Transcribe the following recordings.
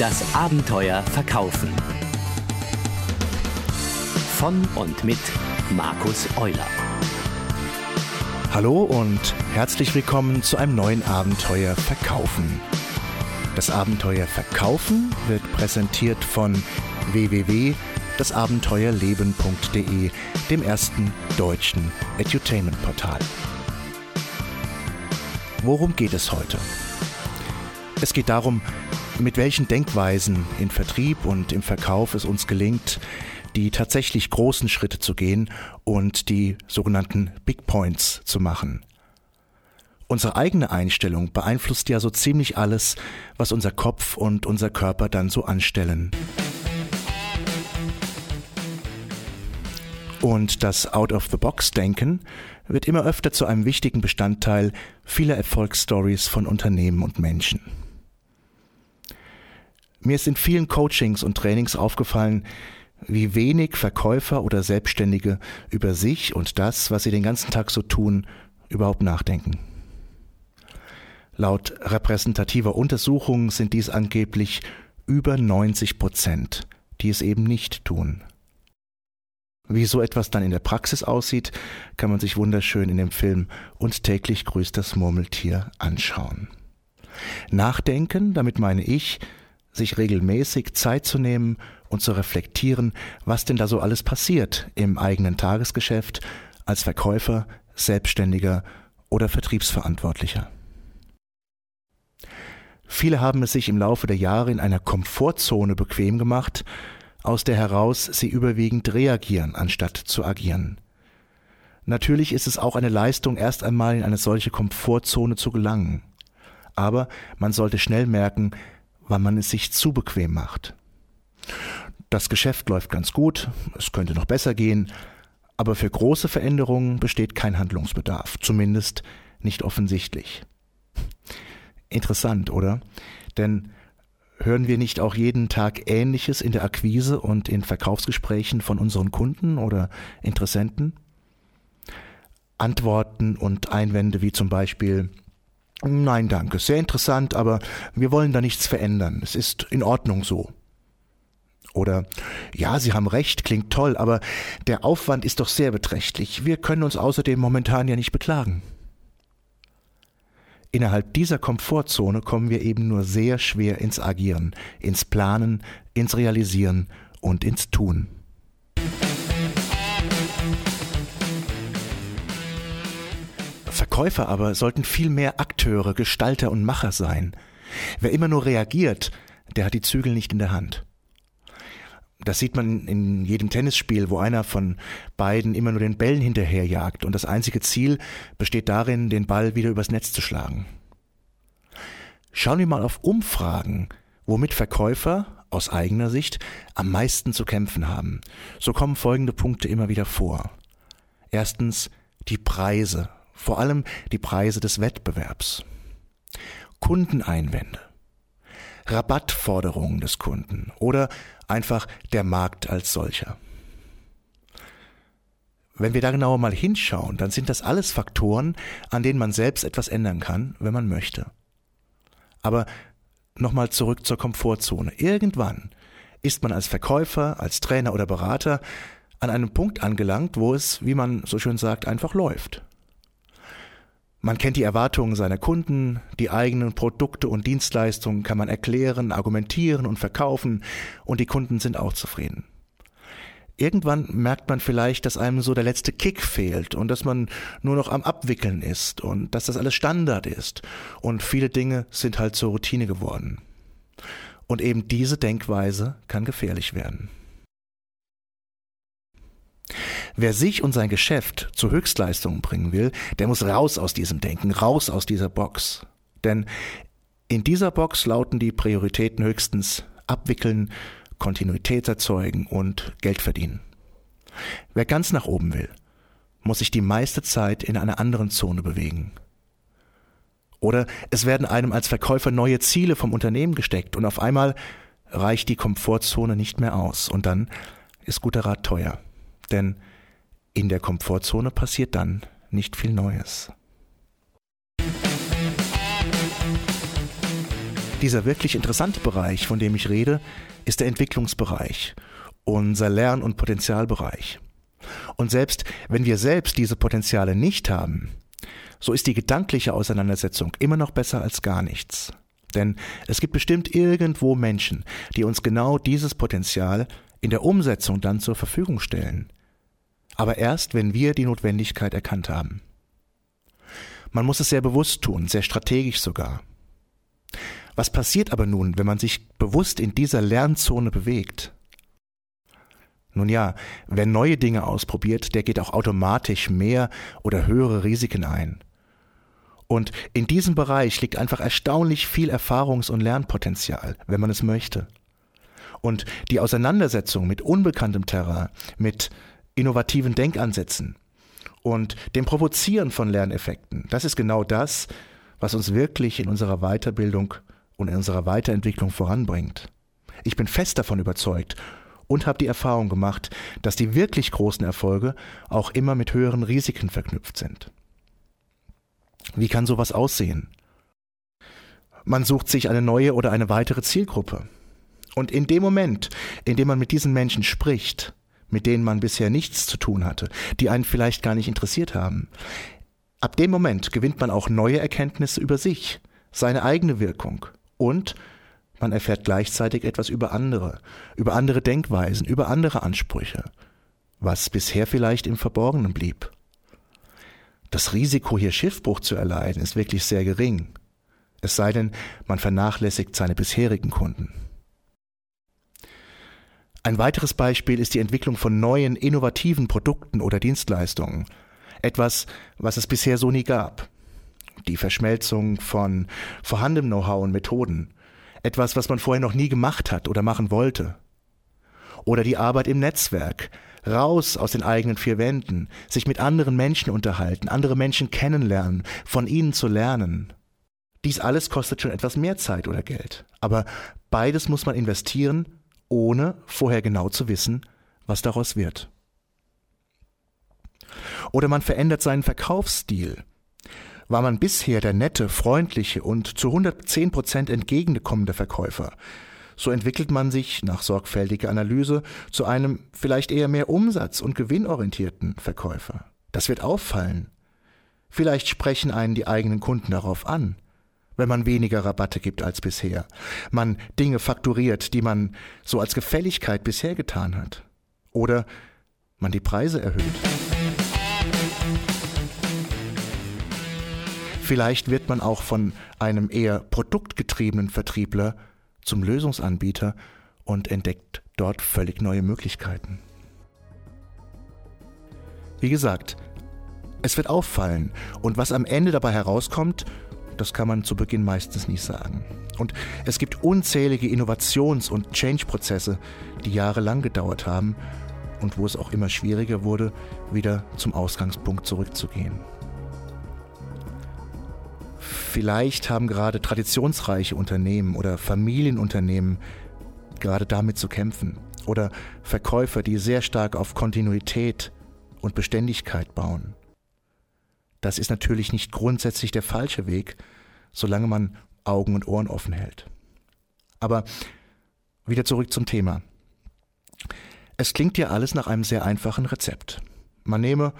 Das Abenteuer Verkaufen. Von und mit Markus Euler. Hallo und herzlich willkommen zu einem neuen Abenteuer Verkaufen. Das Abenteuer Verkaufen wird präsentiert von www.dasabenteuerleben.de, dem ersten deutschen Edutainment-Portal. Worum geht es heute? Es geht darum, mit welchen Denkweisen in Vertrieb und im Verkauf es uns gelingt, die tatsächlich großen Schritte zu gehen und die sogenannten Big Points zu machen. Unsere eigene Einstellung beeinflusst ja so ziemlich alles, was unser Kopf und unser Körper dann so anstellen. Und das Out-of-the-Box-Denken wird immer öfter zu einem wichtigen Bestandteil vieler Erfolgsstories von Unternehmen und Menschen. Mir ist in vielen Coachings und Trainings aufgefallen, wie wenig Verkäufer oder Selbstständige über sich und das, was sie den ganzen Tag so tun, überhaupt nachdenken. Laut repräsentativer Untersuchungen sind dies angeblich über 90 Prozent, die es eben nicht tun. Wie so etwas dann in der Praxis aussieht, kann man sich wunderschön in dem Film Und täglich grüßt das Murmeltier anschauen. Nachdenken, damit meine ich, sich regelmäßig Zeit zu nehmen und zu reflektieren, was denn da so alles passiert im eigenen Tagesgeschäft als Verkäufer, Selbstständiger oder Vertriebsverantwortlicher. Viele haben es sich im Laufe der Jahre in einer Komfortzone bequem gemacht, aus der heraus sie überwiegend reagieren, anstatt zu agieren. Natürlich ist es auch eine Leistung, erst einmal in eine solche Komfortzone zu gelangen. Aber man sollte schnell merken, wann man es sich zu bequem macht. Das Geschäft läuft ganz gut, es könnte noch besser gehen, aber für große Veränderungen besteht kein Handlungsbedarf, zumindest nicht offensichtlich. Interessant, oder? Denn Hören wir nicht auch jeden Tag Ähnliches in der Akquise und in Verkaufsgesprächen von unseren Kunden oder Interessenten? Antworten und Einwände wie zum Beispiel Nein, danke, sehr interessant, aber wir wollen da nichts verändern. Es ist in Ordnung so. Oder ja, Sie haben recht, klingt toll, aber der Aufwand ist doch sehr beträchtlich. Wir können uns außerdem momentan ja nicht beklagen. Innerhalb dieser Komfortzone kommen wir eben nur sehr schwer ins Agieren, ins Planen, ins Realisieren und ins Tun. Verkäufer aber sollten viel mehr Akteure, Gestalter und Macher sein. Wer immer nur reagiert, der hat die Zügel nicht in der Hand. Das sieht man in jedem Tennisspiel, wo einer von beiden immer nur den Bällen hinterherjagt und das einzige Ziel besteht darin, den Ball wieder übers Netz zu schlagen. Schauen wir mal auf Umfragen, womit Verkäufer aus eigener Sicht am meisten zu kämpfen haben. So kommen folgende Punkte immer wieder vor. Erstens die Preise, vor allem die Preise des Wettbewerbs. Kundeneinwände. Rabattforderungen des Kunden oder einfach der Markt als solcher. Wenn wir da genauer mal hinschauen, dann sind das alles Faktoren, an denen man selbst etwas ändern kann, wenn man möchte. Aber nochmal zurück zur Komfortzone. Irgendwann ist man als Verkäufer, als Trainer oder Berater an einem Punkt angelangt, wo es, wie man so schön sagt, einfach läuft. Man kennt die Erwartungen seiner Kunden, die eigenen Produkte und Dienstleistungen kann man erklären, argumentieren und verkaufen, und die Kunden sind auch zufrieden. Irgendwann merkt man vielleicht, dass einem so der letzte Kick fehlt und dass man nur noch am Abwickeln ist und dass das alles Standard ist und viele Dinge sind halt zur Routine geworden. Und eben diese Denkweise kann gefährlich werden. Wer sich und sein Geschäft zu Höchstleistungen bringen will, der muss raus aus diesem Denken, raus aus dieser Box. Denn in dieser Box lauten die Prioritäten höchstens abwickeln, Kontinuität erzeugen und Geld verdienen. Wer ganz nach oben will, muss sich die meiste Zeit in einer anderen Zone bewegen. Oder es werden einem als Verkäufer neue Ziele vom Unternehmen gesteckt und auf einmal reicht die Komfortzone nicht mehr aus und dann ist guter Rat teuer. Denn in der Komfortzone passiert dann nicht viel Neues. Dieser wirklich interessante Bereich, von dem ich rede, ist der Entwicklungsbereich, unser Lern- und Potenzialbereich. Und selbst wenn wir selbst diese Potenziale nicht haben, so ist die gedankliche Auseinandersetzung immer noch besser als gar nichts. Denn es gibt bestimmt irgendwo Menschen, die uns genau dieses Potenzial in der Umsetzung dann zur Verfügung stellen. Aber erst, wenn wir die Notwendigkeit erkannt haben. Man muss es sehr bewusst tun, sehr strategisch sogar. Was passiert aber nun, wenn man sich bewusst in dieser Lernzone bewegt? Nun ja, wer neue Dinge ausprobiert, der geht auch automatisch mehr oder höhere Risiken ein. Und in diesem Bereich liegt einfach erstaunlich viel Erfahrungs- und Lernpotenzial, wenn man es möchte. Und die Auseinandersetzung mit unbekanntem Terrain, mit innovativen Denkansätzen und dem Provozieren von Lerneffekten, das ist genau das, was uns wirklich in unserer Weiterbildung und in unserer Weiterentwicklung voranbringt. Ich bin fest davon überzeugt und habe die Erfahrung gemacht, dass die wirklich großen Erfolge auch immer mit höheren Risiken verknüpft sind. Wie kann sowas aussehen? Man sucht sich eine neue oder eine weitere Zielgruppe. Und in dem Moment, in dem man mit diesen Menschen spricht, mit denen man bisher nichts zu tun hatte, die einen vielleicht gar nicht interessiert haben, ab dem Moment gewinnt man auch neue Erkenntnisse über sich, seine eigene Wirkung und man erfährt gleichzeitig etwas über andere, über andere Denkweisen, über andere Ansprüche, was bisher vielleicht im Verborgenen blieb. Das Risiko, hier Schiffbruch zu erleiden, ist wirklich sehr gering. Es sei denn, man vernachlässigt seine bisherigen Kunden. Ein weiteres Beispiel ist die Entwicklung von neuen, innovativen Produkten oder Dienstleistungen. Etwas, was es bisher so nie gab. Die Verschmelzung von vorhandenem Know-how und Methoden. Etwas, was man vorher noch nie gemacht hat oder machen wollte. Oder die Arbeit im Netzwerk, raus aus den eigenen vier Wänden, sich mit anderen Menschen unterhalten, andere Menschen kennenlernen, von ihnen zu lernen. Dies alles kostet schon etwas mehr Zeit oder Geld. Aber beides muss man investieren, ohne vorher genau zu wissen, was daraus wird. Oder man verändert seinen Verkaufsstil. War man bisher der nette, freundliche und zu 110 Prozent entgegenkommende Verkäufer, so entwickelt man sich nach sorgfältiger Analyse zu einem vielleicht eher mehr umsatz- und gewinnorientierten Verkäufer. Das wird auffallen. Vielleicht sprechen einen die eigenen Kunden darauf an, wenn man weniger Rabatte gibt als bisher, man Dinge fakturiert, die man so als Gefälligkeit bisher getan hat, oder man die Preise erhöht. Vielleicht wird man auch von einem eher produktgetriebenen Vertriebler zum Lösungsanbieter und entdeckt dort völlig neue Möglichkeiten. Wie gesagt, es wird auffallen und was am Ende dabei herauskommt, das kann man zu Beginn meistens nicht sagen. Und es gibt unzählige Innovations- und Change-Prozesse, die jahrelang gedauert haben und wo es auch immer schwieriger wurde, wieder zum Ausgangspunkt zurückzugehen. Vielleicht haben gerade traditionsreiche Unternehmen oder Familienunternehmen gerade damit zu kämpfen. Oder Verkäufer, die sehr stark auf Kontinuität und Beständigkeit bauen. Das ist natürlich nicht grundsätzlich der falsche Weg, solange man Augen und Ohren offen hält. Aber wieder zurück zum Thema. Es klingt ja alles nach einem sehr einfachen Rezept. Man nehme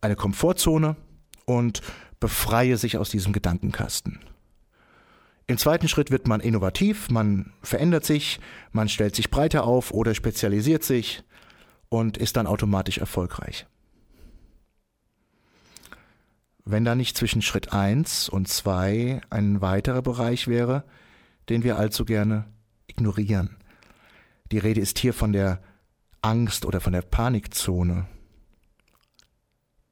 eine Komfortzone und befreie sich aus diesem Gedankenkasten. Im zweiten Schritt wird man innovativ, man verändert sich, man stellt sich breiter auf oder spezialisiert sich und ist dann automatisch erfolgreich. Wenn da nicht zwischen Schritt 1 und 2 ein weiterer Bereich wäre, den wir allzu gerne ignorieren. Die Rede ist hier von der Angst oder von der Panikzone.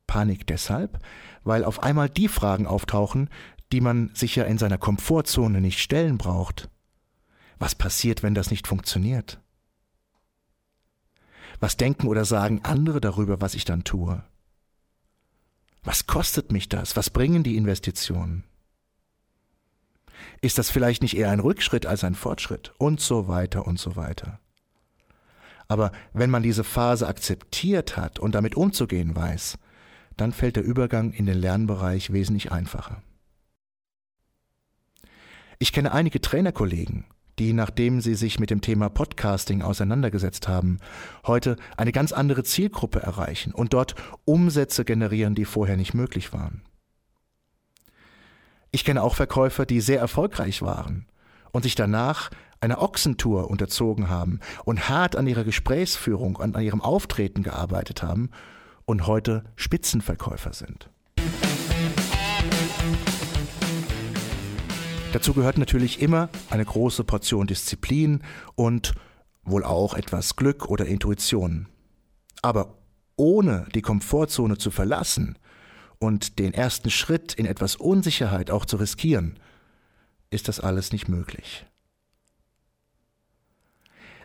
Panik deshalb, weil auf einmal die Fragen auftauchen, die man sich ja in seiner Komfortzone nicht stellen braucht. Was passiert, wenn das nicht funktioniert? Was denken oder sagen andere darüber, was ich dann tue? Was kostet mich das? Was bringen die Investitionen? Ist das vielleicht nicht eher ein Rückschritt als ein Fortschritt? Und so weiter und so weiter. Aber wenn man diese Phase akzeptiert hat und damit umzugehen weiß, dann fällt der Übergang in den Lernbereich wesentlich einfacher. Ich kenne einige Trainerkollegen, die, nachdem sie sich mit dem Thema Podcasting auseinandergesetzt haben, heute eine ganz andere Zielgruppe erreichen und dort Umsätze generieren, die vorher nicht möglich waren. Ich kenne auch Verkäufer, die sehr erfolgreich waren und sich danach einer Ochsentour unterzogen haben und hart an ihrer Gesprächsführung und an ihrem Auftreten gearbeitet haben und heute Spitzenverkäufer sind. Dazu gehört natürlich immer eine große Portion Disziplin und wohl auch etwas Glück oder Intuition. Aber ohne die Komfortzone zu verlassen und den ersten Schritt in etwas Unsicherheit auch zu riskieren, ist das alles nicht möglich.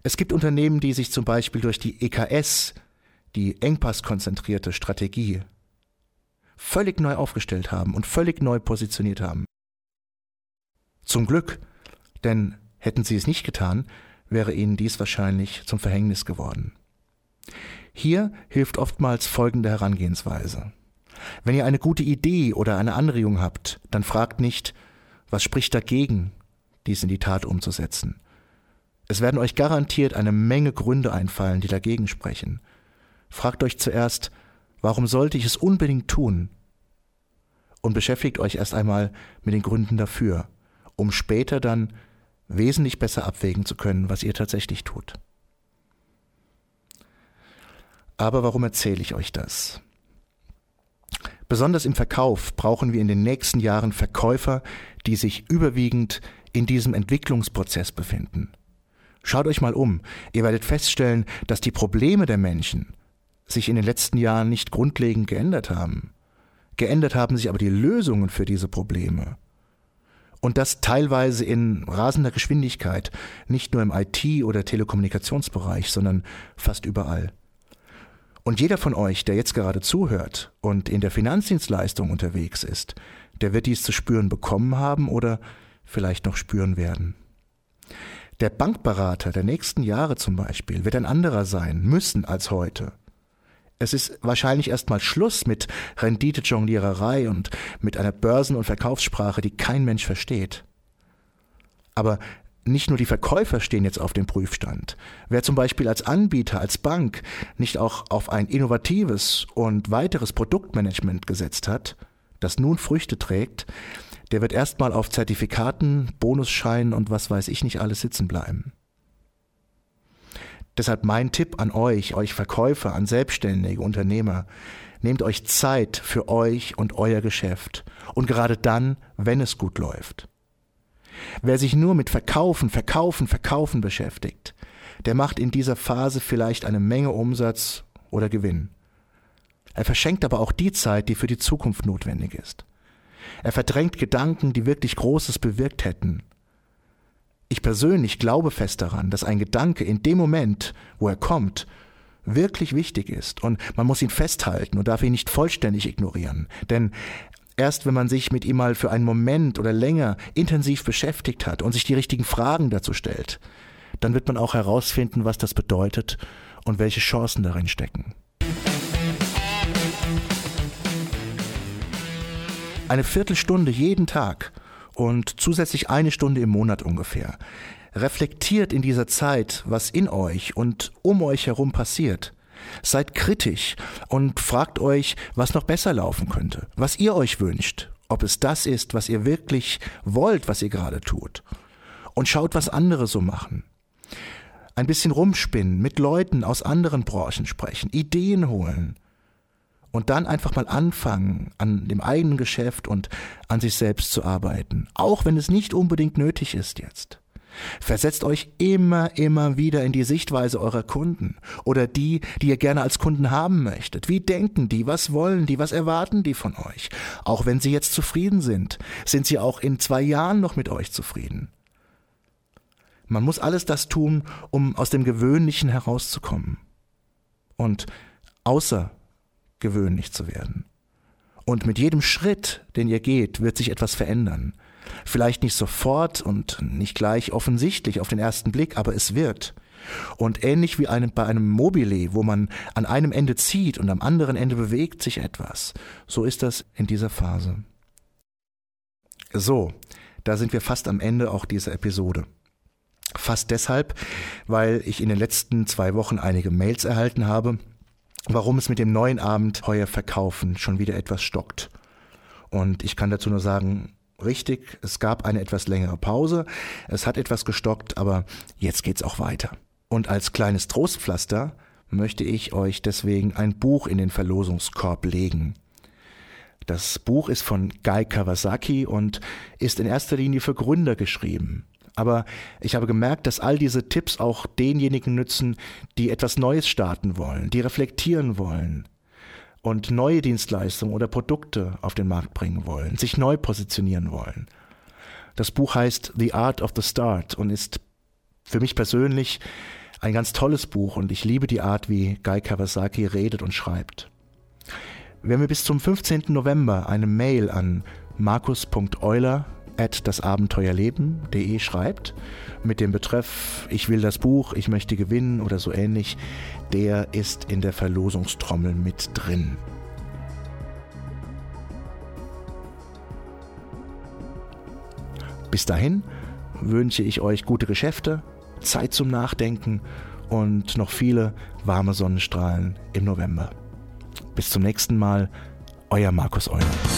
Es gibt Unternehmen, die sich zum Beispiel durch die EKS, die engpasskonzentrierte Strategie, völlig neu aufgestellt haben und völlig neu positioniert haben. Zum Glück, denn hätten sie es nicht getan, wäre ihnen dies wahrscheinlich zum Verhängnis geworden. Hier hilft oftmals folgende Herangehensweise. Wenn ihr eine gute Idee oder eine Anregung habt, dann fragt nicht, was spricht dagegen, dies in die Tat umzusetzen. Es werden euch garantiert eine Menge Gründe einfallen, die dagegen sprechen. Fragt euch zuerst, warum sollte ich es unbedingt tun? Und beschäftigt euch erst einmal mit den Gründen dafür um später dann wesentlich besser abwägen zu können, was ihr tatsächlich tut. Aber warum erzähle ich euch das? Besonders im Verkauf brauchen wir in den nächsten Jahren Verkäufer, die sich überwiegend in diesem Entwicklungsprozess befinden. Schaut euch mal um, ihr werdet feststellen, dass die Probleme der Menschen sich in den letzten Jahren nicht grundlegend geändert haben. Geändert haben sich aber die Lösungen für diese Probleme. Und das teilweise in rasender Geschwindigkeit, nicht nur im IT- oder Telekommunikationsbereich, sondern fast überall. Und jeder von euch, der jetzt gerade zuhört und in der Finanzdienstleistung unterwegs ist, der wird dies zu spüren bekommen haben oder vielleicht noch spüren werden. Der Bankberater der nächsten Jahre zum Beispiel wird ein anderer sein müssen als heute. Es ist wahrscheinlich erstmal Schluss mit Renditejongliererei und mit einer Börsen- und Verkaufssprache, die kein Mensch versteht. Aber nicht nur die Verkäufer stehen jetzt auf dem Prüfstand. Wer zum Beispiel als Anbieter, als Bank nicht auch auf ein innovatives und weiteres Produktmanagement gesetzt hat, das nun Früchte trägt, der wird erstmal auf Zertifikaten, Bonusscheinen und was weiß ich nicht alles sitzen bleiben. Deshalb mein Tipp an euch, euch Verkäufer, an selbstständige Unternehmer, nehmt euch Zeit für euch und euer Geschäft und gerade dann, wenn es gut läuft. Wer sich nur mit Verkaufen, Verkaufen, Verkaufen beschäftigt, der macht in dieser Phase vielleicht eine Menge Umsatz oder Gewinn. Er verschenkt aber auch die Zeit, die für die Zukunft notwendig ist. Er verdrängt Gedanken, die wirklich Großes bewirkt hätten ich persönlich glaube fest daran, dass ein Gedanke in dem Moment, wo er kommt, wirklich wichtig ist und man muss ihn festhalten und darf ihn nicht vollständig ignorieren. Denn erst wenn man sich mit ihm mal für einen Moment oder länger intensiv beschäftigt hat und sich die richtigen Fragen dazu stellt, dann wird man auch herausfinden, was das bedeutet und welche Chancen darin stecken. Eine Viertelstunde jeden Tag und zusätzlich eine Stunde im Monat ungefähr. Reflektiert in dieser Zeit, was in euch und um euch herum passiert. Seid kritisch und fragt euch, was noch besser laufen könnte, was ihr euch wünscht, ob es das ist, was ihr wirklich wollt, was ihr gerade tut. Und schaut, was andere so machen. Ein bisschen rumspinnen, mit Leuten aus anderen Branchen sprechen, Ideen holen, und dann einfach mal anfangen, an dem eigenen Geschäft und an sich selbst zu arbeiten, auch wenn es nicht unbedingt nötig ist jetzt. Versetzt euch immer, immer wieder in die Sichtweise eurer Kunden oder die, die ihr gerne als Kunden haben möchtet. Wie denken die? Was wollen die? Was erwarten die von euch? Auch wenn sie jetzt zufrieden sind, sind sie auch in zwei Jahren noch mit euch zufrieden. Man muss alles das tun, um aus dem Gewöhnlichen herauszukommen. Und außer gewöhnlich zu werden. Und mit jedem Schritt, den ihr geht, wird sich etwas verändern. Vielleicht nicht sofort und nicht gleich offensichtlich auf den ersten Blick, aber es wird. Und ähnlich wie einem, bei einem Mobile, wo man an einem Ende zieht und am anderen Ende bewegt sich etwas, so ist das in dieser Phase. So, Da sind wir fast am Ende auch dieser Episode. Fast deshalb, weil ich in den letzten zwei Wochen einige Mails erhalten habe, warum es mit dem neuen Abenteuer Verkaufen schon wieder etwas stockt. Und ich kann dazu nur sagen, richtig, es gab eine etwas längere Pause, es hat etwas gestockt, aber jetzt geht's auch weiter. Und als kleines Trostpflaster möchte ich euch deswegen ein Buch in den Verlosungskorb legen. Das Buch ist von Guy Kawasaki und ist in erster Linie für Gründer geschrieben. Aber ich habe gemerkt, dass all diese Tipps auch denjenigen nützen, die etwas Neues starten wollen, die reflektieren wollen und neue Dienstleistungen oder Produkte auf den Markt bringen wollen, sich neu positionieren wollen. Das Buch heißt The Art of the Start und ist für mich persönlich ein ganz tolles Buch und ich liebe die Art, wie Guy Kawasaki redet und schreibt. Wer mir bis zum 15. November eine Mail an markus.euler at dasabenteuerleben.de schreibt mit dem Betreff Ich will das Buch, ich möchte gewinnen oder so ähnlich, der ist in der Verlosungstrommel mit drin. Bis dahin wünsche ich euch gute Geschäfte, Zeit zum Nachdenken und noch viele warme Sonnenstrahlen im November. Bis zum nächsten Mal, euer Markus Euler.